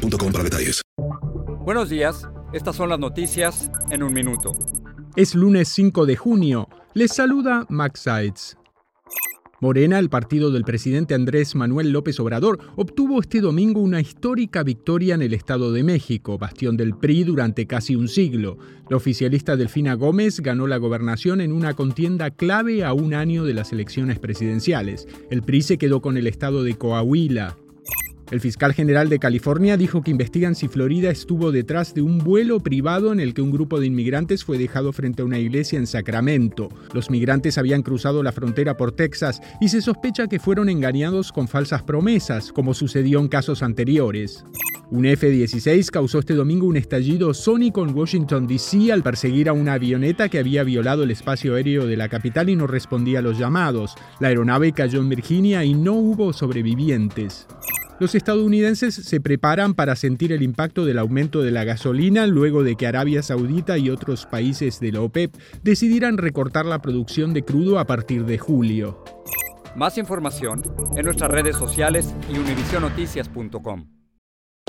para detalles. Buenos días, estas son las noticias en un minuto. Es lunes 5 de junio. Les saluda Max Sides. Morena, el partido del presidente Andrés Manuel López Obrador, obtuvo este domingo una histórica victoria en el Estado de México, bastión del PRI durante casi un siglo. La oficialista Delfina Gómez ganó la gobernación en una contienda clave a un año de las elecciones presidenciales. El PRI se quedó con el estado de Coahuila. El fiscal general de California dijo que investigan si Florida estuvo detrás de un vuelo privado en el que un grupo de inmigrantes fue dejado frente a una iglesia en Sacramento. Los migrantes habían cruzado la frontera por Texas y se sospecha que fueron engañados con falsas promesas, como sucedió en casos anteriores. Un F-16 causó este domingo un estallido sónico en Washington, D.C. al perseguir a una avioneta que había violado el espacio aéreo de la capital y no respondía a los llamados. La aeronave cayó en Virginia y no hubo sobrevivientes. Los estadounidenses se preparan para sentir el impacto del aumento de la gasolina luego de que Arabia Saudita y otros países de la OPEP decidieran recortar la producción de crudo a partir de julio. Más información en nuestras redes sociales y univisionoticias.com.